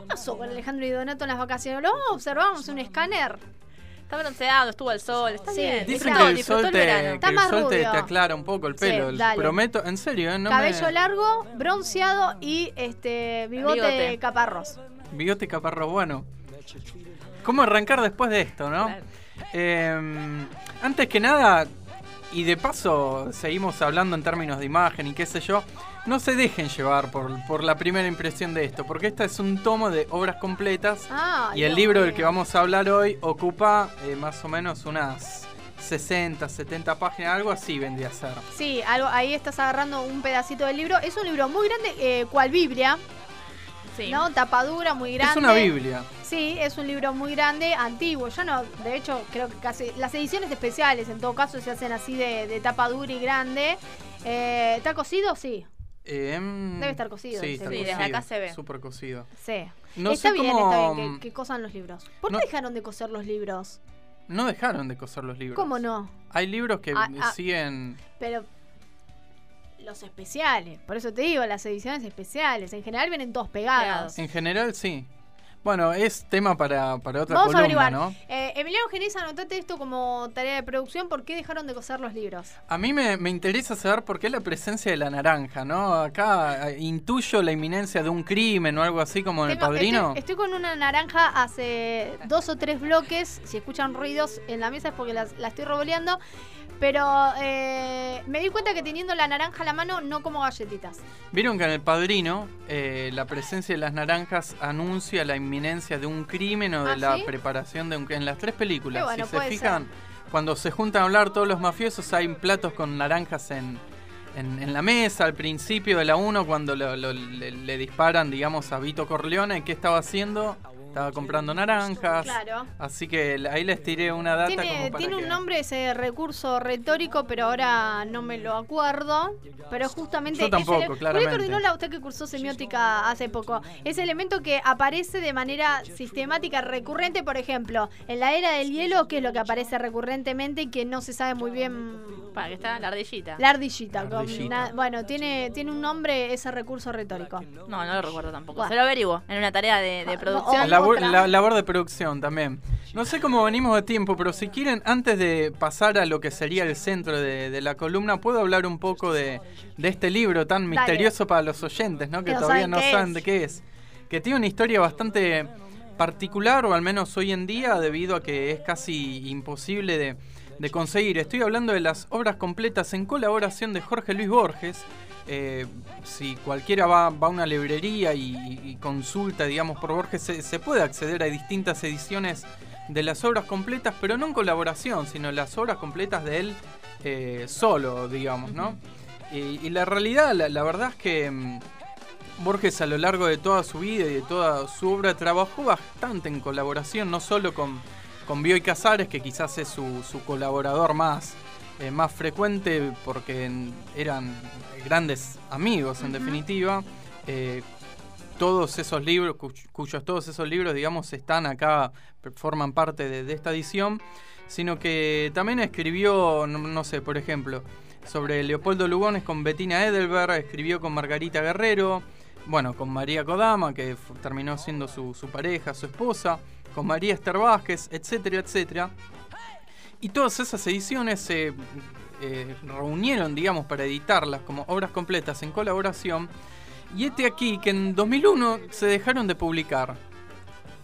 ¿Qué pasó con Alejandro y Donato en las vacaciones? Lo observamos un escáner. Está bronceado, estuvo al sol, está Sí, bien. Dicen que el sol, el te, verano. que Está el más sol te, aclara un poco el Sí, pelo. dale. Prometo, en serio, ¿eh? no Cabello me... largo, bronceado y este bigote, Bigote. caparros. Bigote caparro, bueno. ¿Cómo arrancar después de esto, no? Claro. Eh, antes que nada, y de paso seguimos hablando en términos de imagen y qué sé yo, no se dejen llevar por, por la primera impresión de esto, porque este es un tomo de obras completas Ah, y el libro del que vamos a hablar hoy ocupa eh, más o menos unas 60, 70 páginas, algo así vendría a ser. Sí, algo, ahí estás agarrando un pedacito del libro. Es un libro muy grande, eh, cual Biblia, Sí. ¿no? Tapadura muy grande. Es una Biblia. Sí, es un libro muy grande, antiguo. Yo no, de hecho, creo que casi. Las ediciones especiales, en todo caso, se hacen así de, de tapa dura y grande. Eh, ¿Está cocido? Sí. Eh, Debe estar cocido, Sí, sí, está sí, cocido. desde acá se ve. Súper cocido. Sí. No está sé bien, cómo- está bien que, que cosan los libros. ¿Por qué No- dejaron de coser los libros? No dejaron de coser los libros. ¿Cómo no? Hay libros que Ah, ah. siguen. Pero los especiales, por eso te digo, las ediciones especiales, en general vienen todos. Pegados. En general, sí. Bueno, es tema para, para otra Vamos a columna, averiguar. ¿no? Eh, Emiliano Genís, anotate esto como tarea de producción. ¿Por qué dejaron de coser los libros? A mí me, me interesa saber por qué la presencia de la naranja, ¿no? Acá eh, intuyo la inminencia de un crimen o algo así como en el padrino. Estoy, estoy con una naranja hace dos o tres bloques. Si escuchan ruidos en la mesa es porque la, estoy revoleando. Pero eh, me di cuenta que teniendo la naranja a la mano no como galletitas. Vieron que en el padrino eh, la presencia de las naranjas anuncia la inminencia de un crimen o de ¿Ah, la sí? preparación de un en las tres películas. Bueno, si se fijan, cuando se juntan a hablar todos los mafiosos hay platos con naranjas en, en, en la mesa al principio de la 1 cuando lo- lo- le, le disparan, digamos, a Vito Corleone. ¿Qué estaba haciendo? Estaba comprando naranjas. Claro. Así que ahí les tiré una data como Tiene, para tiene un que- nombre ese recurso retórico, pero ahora no me lo acuerdo. Pero justamente. Yo ese tampoco, Julieta claramente. Ordinola, usted que cursó semiótica hace poco, ese elemento que aparece de manera sistemática, recurrente, por ejemplo, en la era del hielo, ¿qué es lo que aparece recurrentemente y que no se sabe muy bien? Para que está la ardillita. La ardillita. La con ardillita. na- bueno, tiene, tiene un nombre ese recurso retórico. No, no lo recuerdo tampoco. Bueno. Se lo averiguo en una tarea de, de Ah, producción. Labor, la- labor de producción también. No sé cómo venimos de tiempo, pero si quieren, antes de pasar a lo que sería el centro de, de la columna, puedo hablar un poco de, de este libro tan Dale. misterioso para los oyentes, ¿no? Que todavía no qué saben de qué es. Que tiene una historia bastante particular, o al menos hoy en día, debido a que es casi imposible de, de conseguir. Estoy hablando de las obras completas en colaboración de Jorge Luis Borges. Eh, si cualquiera va, va a una librería y, y consulta, digamos, por Borges, se, se puede acceder a distintas ediciones de las obras completas, pero no en colaboración, sino las obras completas de él eh, solo, digamos, ¿no? Y, y la realidad, la, la verdad es que mm, Borges a lo largo de toda su vida y de toda su obra trabajó bastante en colaboración, no solo con, con Bioy Casares, que quizás es su, su colaborador más, eh, más frecuente porque eran grandes amigos en definitiva. Eh, todos esos libros, cu- cuyos todos esos libros, digamos, están acá, forman parte de, de esta edición, sino que también escribió, no, no sé, por ejemplo, sobre Leopoldo Lugones con Bettina Edelberg, escribió con Margarita Guerrero, bueno, con María Kodama, que terminó siendo su, su pareja, su esposa, con María Esther Vázquez, etcétera, etcétera. Y todas esas ediciones se eh, reunieron, digamos, para editarlas como obras completas en colaboración. Y este aquí, que en 2001 se dejaron de publicar.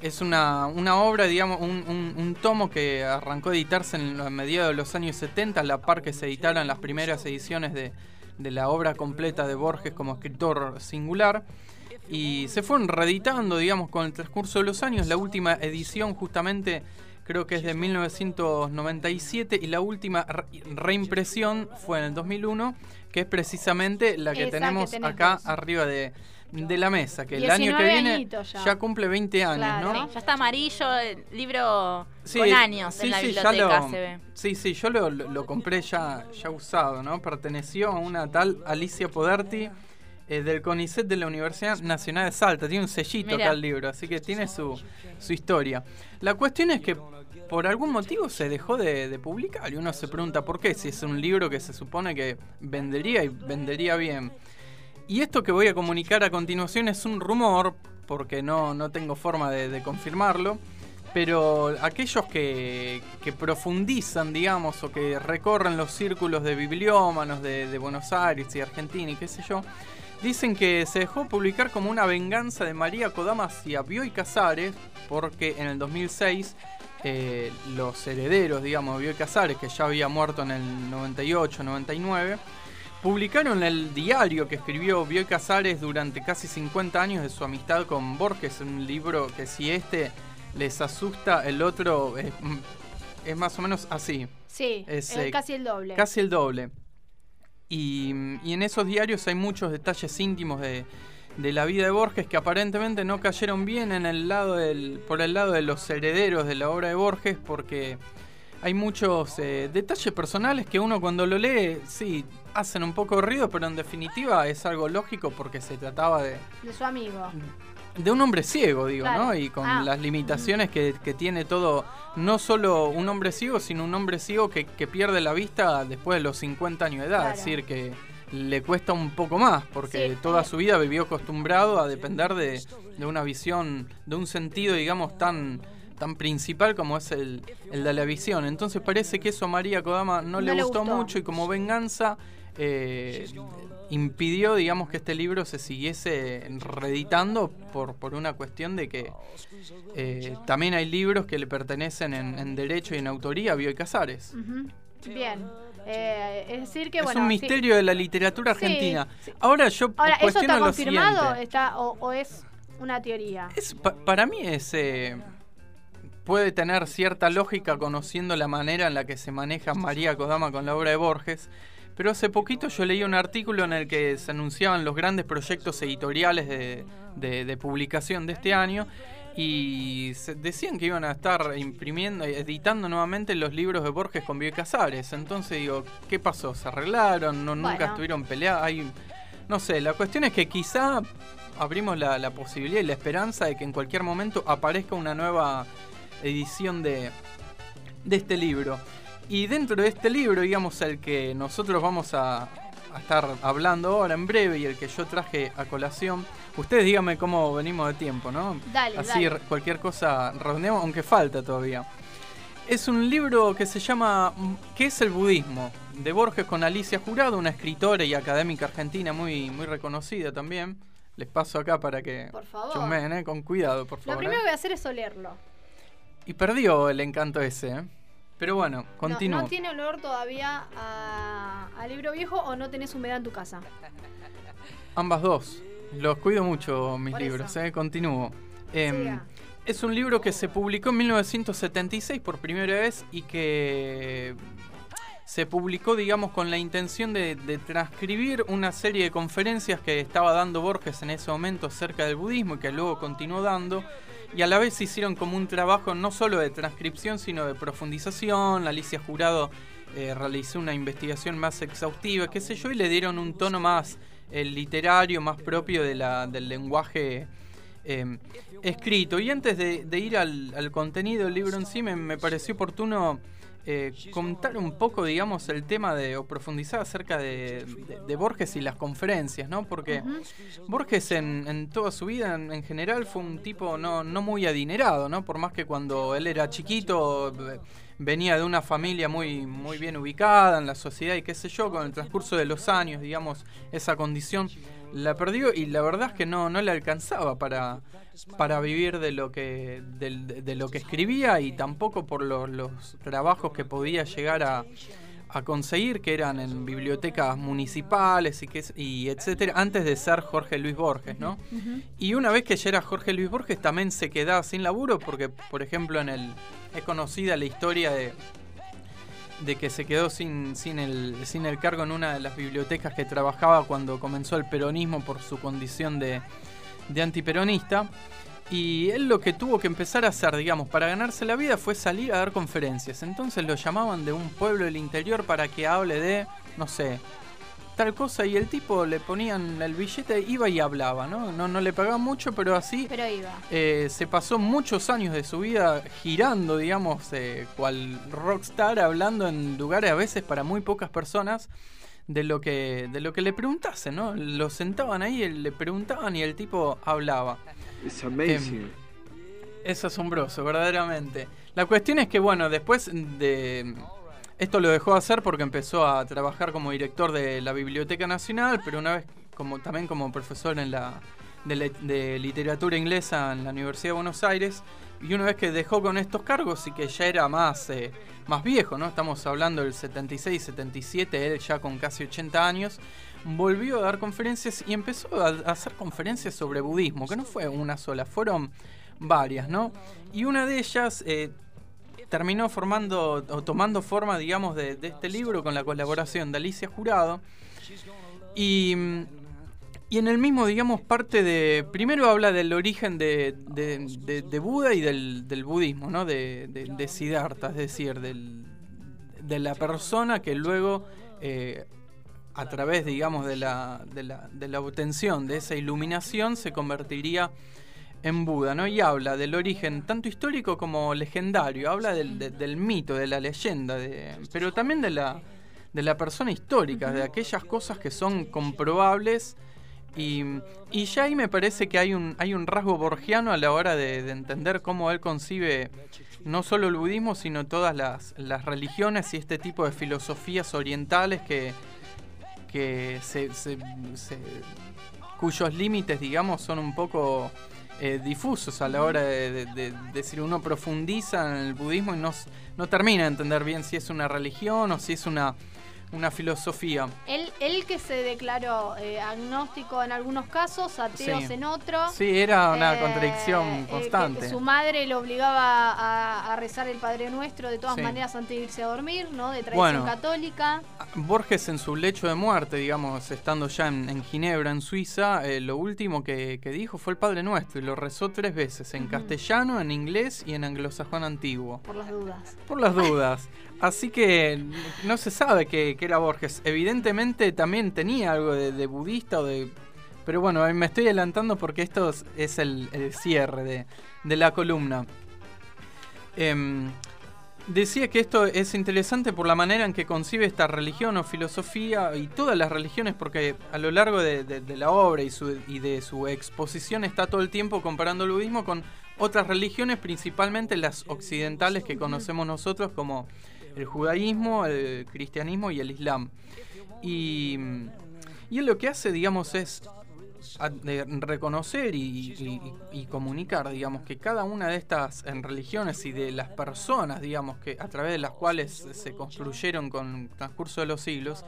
Es una, una obra, digamos, un, un- tomo que arrancó a editarse en los- a mediados de los años 70, a la par que se editaron las primeras ediciones de, de la obra completa de Borges como escritor singular. Y se fueron reeditando, digamos, con el transcurso de los años. La última edición justamente creo que es de 1997 y la última re- reimpresión fue en el 2001, que es precisamente la que Esa tenemos acá arriba de, de la mesa, que el año 19 que viene ya. ya. cumple 20 años, Claro. ¿no? Sí, ya está amarillo, el libro Sí, con años sí, en la sí, ya biblioteca lo- se ve. Sí, sí, yo lo, lo- lo compré ya, ya usado, ¿no? Perteneció a una tal Alicia Poderti eh, del CONICET de la Universidad Nacional de Salta. Tiene un sellito Mirá. acá el libro, así que tiene su, su historia. La cuestión es que por algún motivo se dejó de, de publicar y uno se pregunta por qué, si es un libro que se supone que vendería y vendería bien. Y esto que voy a comunicar a continuación es un rumor, porque no, no tengo forma de, de confirmarlo. Pero aquellos que, que profundizan, digamos, o que recorren los círculos de bibliómanos de, de Buenos Aires y Argentina y qué sé yo, dicen que se dejó publicar como una venganza de María Kodama hacia Bioy Casares, porque en el 2006 eh, los herederos, digamos, de Bioy Casares, que ya había muerto en el 98, 99, publicaron el diario que escribió Bioy Casares durante casi 50 años de su amistad con Borges, un libro que si este les asusta, el otro es, es más o menos así. Sí, Es, es, eh, casi el doble. Casi el doble. Y, y en esos diarios hay muchos detalles íntimos de, de la vida de Borges que aparentemente no cayeron bien en el lado del, por el lado de los herederos de la obra de Borges porque hay muchos eh, detalles personales que uno cuando lo lee, sí, hacen un poco ruido, pero en definitiva es algo lógico porque se trataba de, De su amigo. De un hombre ciego, digo, Claro. ¿no? Y con Ah. las limitaciones que, que tiene todo, no solo un hombre ciego, sino un hombre ciego que, que pierde la vista después de los 50 años de edad. Claro. Es decir, que le cuesta un poco más, porque Sí. toda su vida vivió acostumbrado a depender de, de una visión, de un sentido, digamos, tan tan principal como es el, el de la visión. Entonces parece que eso a María Kodama no, le, No le gustó, gustó. mucho y como venganza eh, impidió, digamos, que este libro se siguiese reeditando por, por una cuestión de que eh, también hay libros que le pertenecen en, en derecho y en autoría a Bioy Casares. Bien. Eh, es decir, que es bueno. un sí. misterio de la literatura argentina. sí. Ahora yo Ahora, ¿eso está confirmado está, o, o es una teoría? Es, pa- para mí es eh, puede tener cierta lógica conociendo la manera en la que se maneja María Kodama con la obra de Borges. Pero hace poquito yo leí un artículo en el que se anunciaban los grandes proyectos editoriales de, de- de publicación de este año y se- decían que iban a estar imprimiendo, editando nuevamente los libros de Borges con Bioy Casares. Entonces digo, ¿qué pasó? ¿Se arreglaron? ¿No, ¿Nunca estuvieron peleados? Hay, no sé, la cuestión es que quizá abrimos la, la posibilidad y la esperanza de que en cualquier momento aparezca una nueva edición de, de este libro. Y dentro de este libro, digamos, el que nosotros vamos a, a estar hablando ahora en breve y el que yo traje a colación, ustedes díganme cómo venimos de tiempo, ¿no? Dale, Así dale. cualquier cosa redondeamos, aunque falta todavía. Es un libro que se llama mm, ¿Qué es el budismo? de Borges con Alicia Jurado, una escritora y académica argentina muy, muy reconocida también. Les paso acá para que Por favor. ¿eh? con cuidado, por Lo favor. primero ¿eh? que voy a hacer es olerlo. Y perdió el encanto ese, ¿eh? Pero bueno, No, continúo. ¿No, tiene olor todavía a, a libro viejo o no tenés humedad en tu casa? Ambas dos. Los cuido mucho mis Por libros. ¿eh? Continúo. Siga. es un libro que se publicó en 1976 por primera vez y que se publicó, digamos, con la intención de, de transcribir una serie de conferencias que estaba dando Borges en ese momento acerca del budismo y que luego continuó dando. Y a la vez hicieron como un trabajo no solo de transcripción, sino de profundización. Alicia Jurado eh, realizó una investigación más exhaustiva, qué sé yo, y le dieron un tono más eh, literario, más propio de la, del lenguaje eh, escrito. Y antes de, ir al, al contenido del libro en sí, me, me pareció oportuno eh, contar un poco, digamos, el tema de, o profundizar acerca de, de- de Borges y las conferencias, ¿no? Porque. Borges en, en toda su vida, en, en general, fue un tipo no, no muy adinerado, ¿no? Por más que cuando él era chiquito eh, venía de una familia muy, muy bien ubicada en la sociedad y qué sé yo, con el transcurso de los años, digamos, esa condición la perdió y la verdad es que no, no le alcanzaba para, para vivir de lo que de, de lo que escribía y tampoco por los trabajos que podía llegar a, a conseguir que eran en bibliotecas municipales y que y etcétera antes de ser Jorge Luis Borges, ¿no? Y una vez que ya era Jorge Luis Borges también se quedaba sin laburo porque por ejemplo en el es conocida la historia de de que se quedó sin, sin, el, sin el cargo en una de las bibliotecas que trabajaba cuando comenzó el peronismo por su condición de, de antiperonista. Y él lo que tuvo que empezar a hacer, digamos, para ganarse la vida fue salir a dar conferencias. Entonces lo llamaban de un pueblo del interior para que hable de, no sé, tal cosa. Y el tipo le ponían el billete, iba y hablaba, ¿no? No, no le pagaban mucho, pero así Pero iba. eh, se pasó muchos años de su vida girando, digamos, eh, cual rockstar, hablando en lugares a veces para muy pocas personas de lo que de lo que le preguntasen, ¿no? Lo sentaban ahí, le preguntaban y el tipo hablaba. It's amazing. Es asombroso, verdaderamente. La cuestión es que, bueno, después de... Esto lo dejó de hacer porque empezó a trabajar como director de la Biblioteca Nacional, pero una vez como también como profesor en la de, le- de literatura inglesa en la Universidad de Buenos Aires. Y una vez que dejó con estos cargos y que ya era más, eh, más viejo, ¿no? Estamos hablando del 76, 77, él ya con casi 80 años, volvió a dar conferencias y empezó a, hacer conferencias sobre budismo, que no fue una sola, fueron varias, ¿no? Y una de ellas eh, terminó formando o tomando forma, digamos, de, este libro con la colaboración de Alicia Jurado. Y, y en el mismo, digamos, parte de. Primero habla del origen de, de- de- Buda y del, del budismo, ¿no? De Siddhartha, es decir, del, de la persona que luego, eh, a través, digamos, de la, de, la, de la obtención de esa iluminación, se convertiría en Buda, ¿no? Y habla del origen tanto histórico como legendario, habla del, de- del mito, de la leyenda, de, pero también de la, de la persona histórica, de aquellas cosas que son comprobables. Y, y ya ahí me parece que hay un, hay un rasgo borgiano a la hora de, de entender cómo él concibe no solo el budismo, sino todas las, las religiones y este tipo de filosofías orientales que, que se, se- se- cuyos límites, digamos, son un poco eh, difusos a la hora de, de- de decir uno profundiza en el budismo y no, no termina de entender bien si es una religión o si es una, una filosofía. Él, él que se declaró eh, agnóstico en algunos casos, ateos Sí. en otros. Sí, era una Eh, contradicción eh, que constante. su madre lo obligaba a, a rezar el Padre Nuestro de todas Sí. maneras antes de irse a dormir, ¿no? De tradición Bueno. católica. Borges en su lecho de muerte, digamos, estando ya en, en Ginebra, en Suiza, eh, lo último que, que dijo fue el Padre Nuestro y lo rezó tres veces, en Ujú. castellano, en inglés y en anglosajón antiguo. Por las dudas. Por las dudas. Así que no se sabe que, era Borges. Evidentemente también tenía algo de, budista o de... Pero bueno, ahí me estoy adelantando porque esto es- el, cierre de, la columna. Em, decía que esto es interesante por la manera en que concibe esta religión o filosofía y todas las religiones porque a lo largo de, la obra y de su exposición está todo el tiempo comparando el budismo con otras religiones, principalmente las occidentales que conocemos nosotros como el judaísmo, el cristianismo y el islam. Y, y él lo que hace, digamos, es de reconocer y, comunicar, digamos, que cada una de estas religiones y de las personas, digamos, que a través de las cuales se construyeron con el transcurso de los siglos,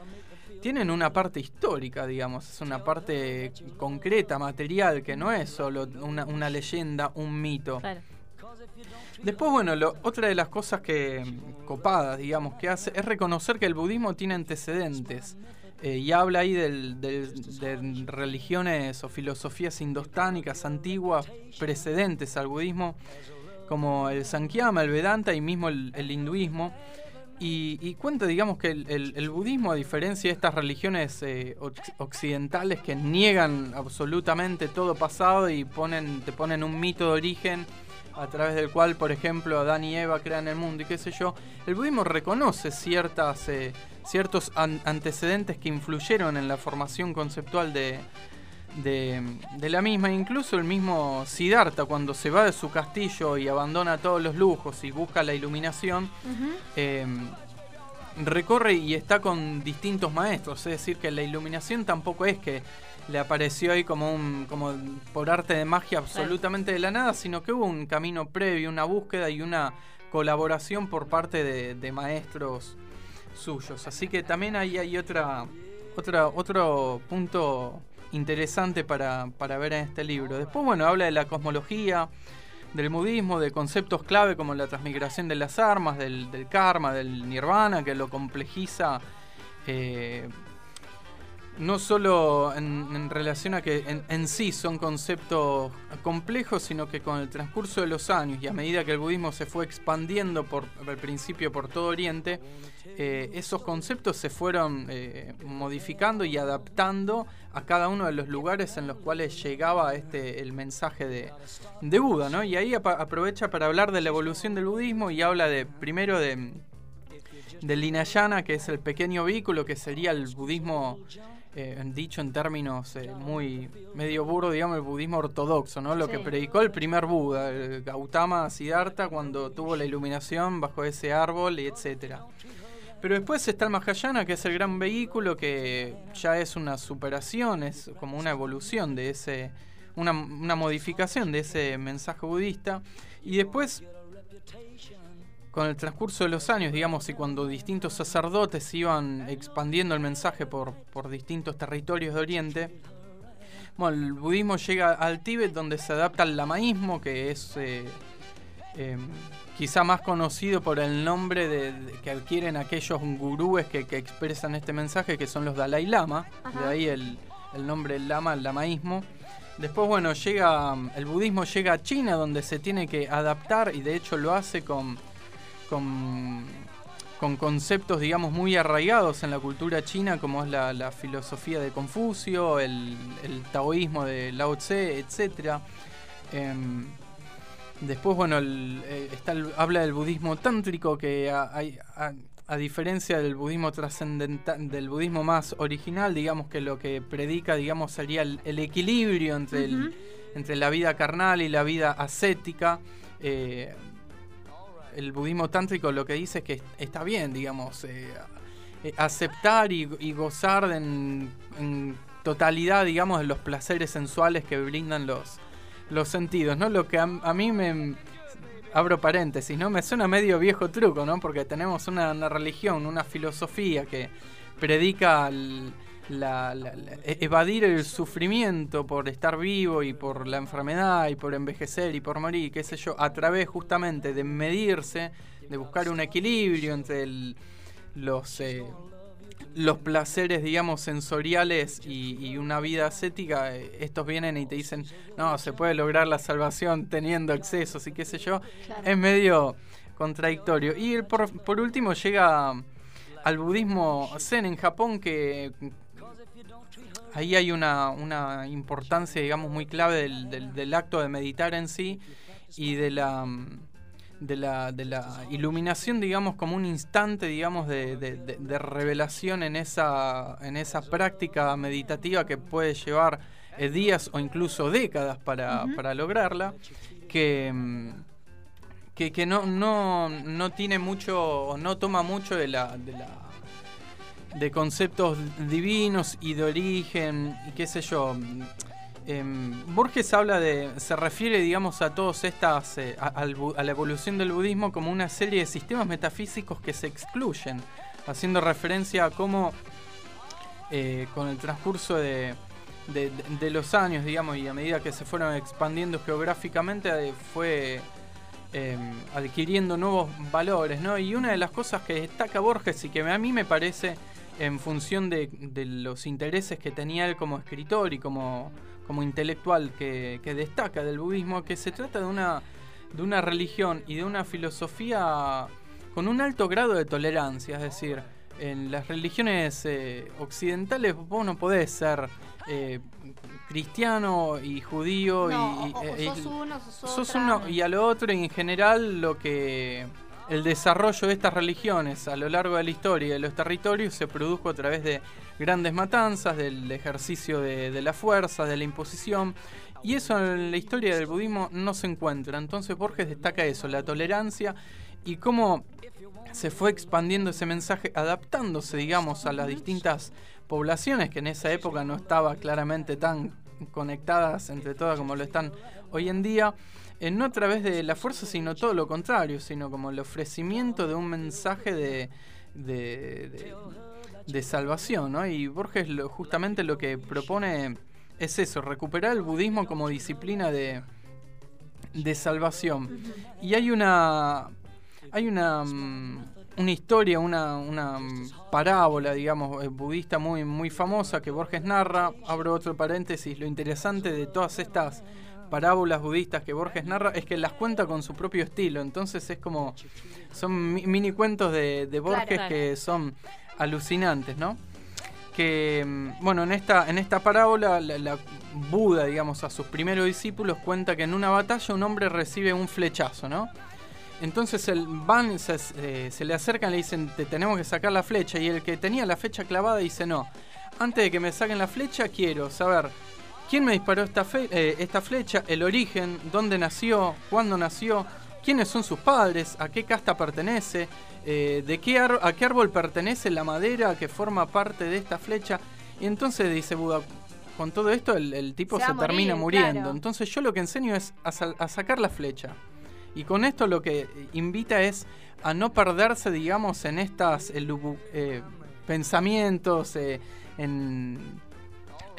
tienen una parte histórica, digamos, es una parte concreta, material, que no es solo una, leyenda, un mito. Después, bueno, lo- otra de las cosas que mm, copadas, digamos, que hace es reconocer que el budismo tiene antecedentes. Eh, y habla ahí del- de religiones o filosofías indostánicas antiguas precedentes al budismo, como el Sankyama, el Vedanta y mismo el, hinduismo. Y, y cuenta, digamos, que el, budismo, a diferencia de estas religiones eh, oc- occidentales que niegan absolutamente todo pasado y ponen, te ponen un mito de origen a través del cual, por ejemplo, Adán y Eva crean el mundo y qué sé yo, el budismo reconoce ciertas, eh, ciertos an- antecedentes que influyeron en la formación conceptual de, de, de la misma. Incluso el mismo Siddhartha, cuando se va de su castillo y abandona todos los lujos y busca la iluminación, eh, recorre y está con distintos maestros. Es decir, que la iluminación tampoco es que le apareció ahí como un como por arte de magia absolutamente de la nada, sino que hubo un camino previo, una búsqueda y una colaboración por parte de, maestros suyos. Así que también ahí hay otra, otra otro punto interesante para, para ver en este libro. Después, bueno, habla de la cosmología, del budismo, de conceptos clave como la transmigración de las armas, del, del karma, del nirvana, que lo complejiza eh, no solo en, relación a que en, en sí son conceptos complejos, sino que con el transcurso de los años y a medida que el budismo se fue expandiendo por al principio por todo Oriente, eh, esos conceptos se fueron eh, modificando y adaptando a cada uno de los lugares en los cuales llegaba este el mensaje de, de Buda, ¿no? Y ahí aprovecha para hablar de la evolución del budismo y habla de primero de del Hinayana, que es el pequeño vehículo que sería el budismo eh, dicho en términos eh, muy medio burro, digamos, el budismo ortodoxo, ¿no? Lo Sí. que predicó el primer Buda, el Gautama Siddhartha, cuando tuvo la iluminación bajo ese árbol y etcétera. Pero después está el Mahayana, que es el gran vehículo que ya es una superación, es como una evolución de ese, una, una modificación de ese mensaje budista. Y después, con el transcurso de los años, digamos, y cuando distintos sacerdotes iban expandiendo el mensaje por, por distintos territorios de Oriente, bueno, el budismo llega al Tíbet donde se adapta al lamaísmo, que es eh, eh, quizá más conocido por el nombre de, de- que adquieren aquellos gurúes que, que expresan este mensaje, que son los Dalai Lama, Ajá. de ahí el, el nombre del lama, el lamaísmo. Después, bueno, llega el budismo llega a China, donde se tiene que adaptar, y de hecho lo hace con, con, con conceptos, digamos, muy arraigados en la cultura china, como es la, la filosofía de Confucio, el, el taoísmo de Lao Tse, etc. después, bueno, el- eh, está el- habla del budismo tántrico, que a, hay- a- a diferencia del budismo trascendental, del budismo más original, digamos que lo que predica, digamos, sería el, equilibrio entre, entre la vida carnal y la vida ascética. Eh, el budismo tántrico lo que dice es que está bien, digamos, eh, eh, aceptar y, gozar en, en totalidad, digamos, de los placeres sensuales que brindan los, los sentidos, ¿no? Lo que a, mí me... Abro paréntesis, ¿no? Me suena medio viejo truco, ¿no? Porque tenemos una, una religión, una filosofía que predica el- la- la- la- e- evadir el sufrimiento por estar vivo y por la enfermedad y por envejecer y por morir, qué sé yo, a través justamente de medirse, de buscar un equilibrio entre el- los, eh, los placeres, digamos, sensoriales y, y una vida ascética, eh, estos vienen y te dicen, no, se puede lograr la salvación teniendo excesos y qué sé yo, Claro. es medio contradictorio. Y por, por último llega al budismo zen en Japón, que ahí hay una, una importancia, digamos, muy clave del, del- del acto de meditar en sí y de la, de la, de la iluminación, digamos, como un instante, digamos, de, de- de- de revelación en esa, en esa práctica meditativa que puede llevar eh, días o incluso décadas para, para lograrla, que... que, que no, no, no tiene mucho no toma mucho de la, de la de conceptos divinos y de origen y qué sé yo Em, Borges habla de se refiere digamos a todas estas eh, a, la evolución del budismo como una serie de sistemas metafísicos que se excluyen haciendo referencia a cómo eh, con el transcurso de, de- de- los años, digamos, y a medida que se fueron expandiendo geográficamente, eh, fue eh, adquiriendo nuevos valores, ¿no? Y una de las cosas que destaca Borges y que a mí me parece en función de, de los intereses que tenía él como escritor y como, como intelectual que, que destaca del budismo, que se trata de una, de una religión y de una filosofía con un alto grado de tolerancia, es decir, en las religiones eh, occidentales vos no podés ser eh, cristiano y judío No, y, o- o eh, sos y- uno, sos, uno y a lo otro y en general lo que el desarrollo de estas religiones a lo largo de la historia de los territorios se produjo a través de grandes matanzas, del ejercicio de, de la fuerza, de la imposición. Y eso en la historia del budismo no se encuentra. Entonces Borges destaca eso, la tolerancia y cómo se fue expandiendo ese mensaje, adaptándose, digamos, a las distintas poblaciones que en esa época no estaba claramente tan conectadas entre todas como lo están hoy en día, eh, no a través de la fuerza, sino todo lo contrario, sino como el ofrecimiento de un mensaje de, de, de- de salvación, ¿no? Y Borges lo- justamente lo que propone es eso, recuperar el budismo como disciplina de, de salvación. Y hay una hay una mm, una historia, una, una parábola, digamos, eh, budista muy, muy famosa que Borges narra. Abro otro paréntesis. Lo interesante de todas estas parábolas budistas que Borges narra es que las cuenta con su propio estilo. Entonces es como. Son mi- mini cuentos de, de Borges Claro. que son alucinantes, ¿no? que mm, bueno en esta en esta parábola la, la Buda digamos a sus primeros discípulos cuenta que en una batalla un hombre recibe un flechazo no entonces el van se, eh, se le acercan y le dicen te tenemos que sacar la flecha y el que tenía la flecha clavada dice no antes de que me saquen la flecha, quiero saber quién me disparó esta, eh, esta flecha, el origen, dónde nació, cuándo nació, quiénes son sus padres, a qué casta pertenece, eh, de qué a qué árbol pertenece la madera que forma parte de esta flecha. Y entonces dice Buda, con todo esto el, tipo se, termina muriendo. Entonces yo lo que enseño es a, sacar la flecha. Y con esto lo que invita es a no perderse, digamos, en estas eh, pensamientos, eh, en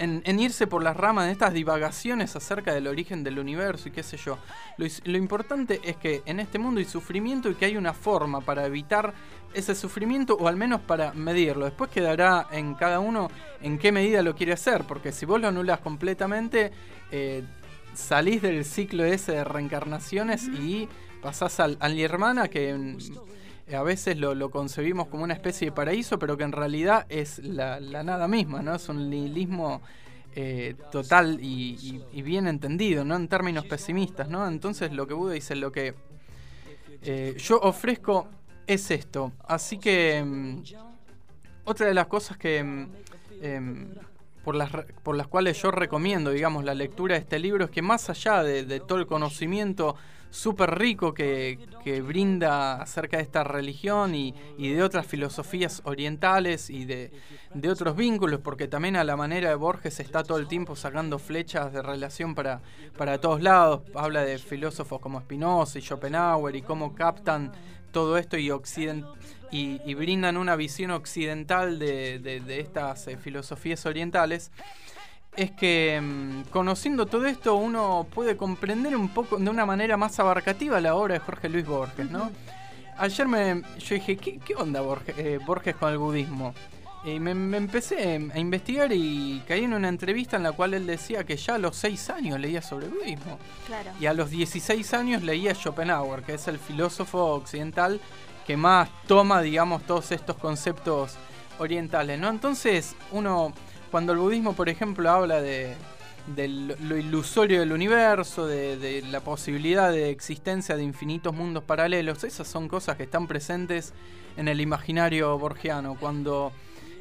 en, irse por las ramas de estas divagaciones acerca del origen del universo y qué sé yo. Lo, importante es que en este mundo hay sufrimiento y que hay una forma para evitar ese sufrimiento o al menos para medirlo. Después quedará en cada uno en qué medida lo quiere hacer, porque si vos lo anulas completamente, eh, salís del ciclo ese de reencarnaciones y pasás al, al hermana que a veces lo, concebimos como una especie de paraíso, pero que en realidad es la, nada misma, ¿no? Es un nihilismo eh, total y, bien entendido, ¿no? En términos pesimistas, ¿no? Entonces lo que Buda dice, lo que eh, yo ofrezco es esto. Así que mm, otra de las cosas que... Mm, em, por las, por las cuales yo recomiendo, digamos, la lectura de este libro es que más allá de todo el conocimiento súper rico que, brinda acerca de esta religión y, de otras filosofías orientales y de, otros vínculos, porque también a la manera de Borges está todo el tiempo sacando flechas de relación para, para todos lados. Habla de filósofos como Spinoza y Schopenhauer y cómo captan todo esto y, y, brindan una visión occidental de, estas eh, filosofías orientales es que mm, conociendo todo esto uno puede comprender un poco de una manera más abarcativa la obra de Jorge Luis Borges, ¿no? Ayer me, yo dije, ¿qué, onda Borges, eh, Borges, con el budismo? Y me, empecé a investigar y caí en una entrevista en la cual él decía que ya a los 6 años leía sobre el budismo. Claro. Y a los 16 años leía Schopenhauer, que es el filósofo occidental que más toma, digamos, todos estos conceptos orientales, ¿no? Entonces uno cuando el budismo, por ejemplo, habla de, lo ilusorio del universo, de, la posibilidad de existencia de infinitos mundos paralelos, esas son cosas que están presentes en el imaginario borgiano. Cuando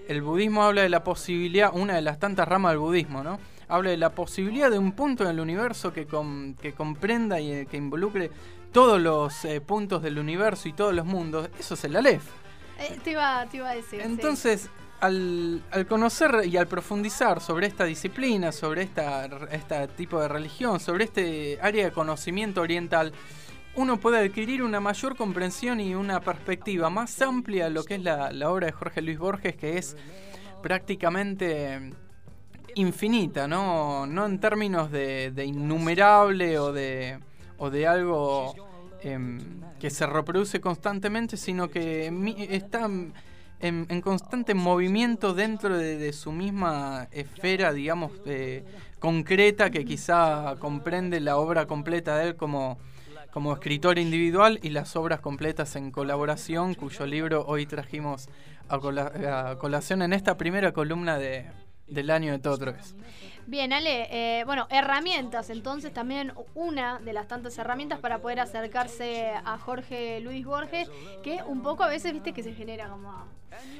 el budismo habla de la posibilidad, una de las tantas ramas del budismo, ¿no? Habla de la posibilidad de un punto en el universo que, que comprenda y que involucre todos los eh, puntos del universo y todos los mundos. Eso es el Aleph. Eh, te, iba, te, iba, a decir. Entonces, al, conocer y al profundizar sobre esta disciplina, sobre esta, este tipo de religión, sobre este área de conocimiento oriental, uno puede adquirir una mayor comprensión y una perspectiva más amplia de lo que es la, obra de Jorge Luis Borges, que es prácticamente infinita, ¿no? No en términos de, innumerable o de, o de algo em, que se reproduce constantemente, sino que está en, constante movimiento dentro de, su misma esfera, digamos, eh, concreta, que quizá comprende la obra completa de él como, como escritor individual y las obras completas en colaboración, cuyo libro hoy trajimos a, colación en esta primera columna de, del año de todo vez. Bien, Ale, eh, bueno, herramientas, entonces también una de las tantas herramientas para poder acercarse a Jorge Luis Borges, que un poco a veces, viste, que se genera como...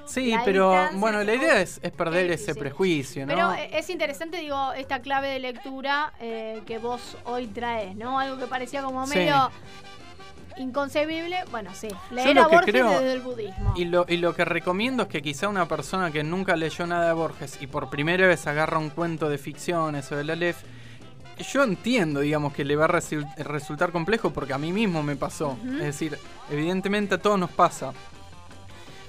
Sí, pero bueno, la idea es, perder ese prejuicio, ¿no? Pero es interesante, digo, esta clave de lectura eh, que vos hoy traes, ¿no? Algo que parecía como medio inconcebible, bueno, sí, leer a Borges desde el budismo. Y lo, y lo que recomiendo es que quizá una persona que nunca leyó nada de Borges y por primera vez agarra un cuento de ficciones o de la Aleph, yo entiendo, digamos, que le va a resultar complejo porque a mí mismo me pasó. Es decir, evidentemente a todos nos pasa.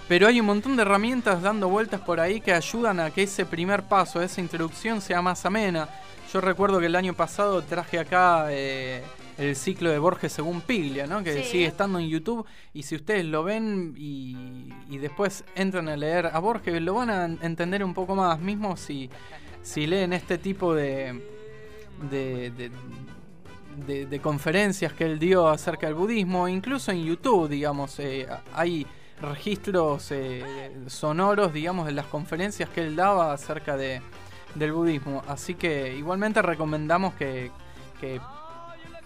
Pero hay un montón de herramientas dando vueltas por ahí que ayudan a que ese primer paso, esa introducción sea más amena. Yo recuerdo que el año pasado traje acá eh, el ciclo de Borges según Piglia, ¿no? Que sigue estando en YouTube y si ustedes lo ven y, después entran a leer a Borges, lo van a entender un poco más, mismo si, si leen este tipo de, de, de, conferencias que él dio acerca del budismo, incluso en YouTube, digamos, eh, hay registros eh, sonoros, digamos, de las conferencias que él daba acerca de, del budismo. Así que igualmente recomendamos que, que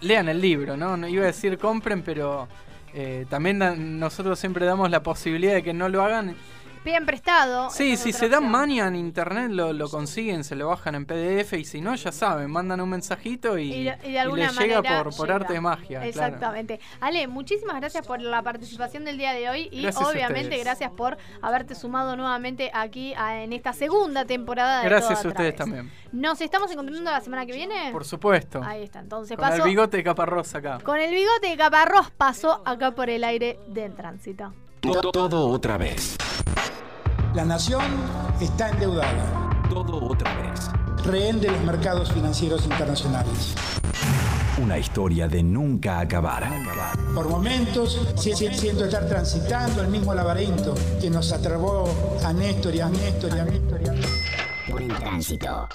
lean el libro, ¿no? no iba a decir compren, pero eh, también nosotros siempre damos la posibilidad de que no lo hagan piden prestado. Sí, si se dan mania en internet, lo, lo consiguen, se lo bajan en PDF y si no, ya saben, mandan un mensajito y, Y, de- y de y alguna les llega por, por llega. arte de magia. claro. Exactamente. Ale, muchísimas gracias por la participación del día de hoy y Gracias obviamente gracias por haberte sumado nuevamente aquí a- en esta segunda temporada de Gracias Todo a ustedes también. Nos estamos encontrando la semana que viene. Por supuesto. Ahí está, entonces Con el bigote de caparrosa acá. Con el bigote de Caparrós pasó acá por el aire del tránsito. Todo, todo otra vez. La nación está endeudada, Todo otra vez. rehén de los mercados financieros internacionales. Una historia de nunca acabar. Por momentos si- si- siento estar transitando el mismo laberinto que nos atrapó a Néstor y a Néstor y a Néstor. y a Néstor. Buen tránsito.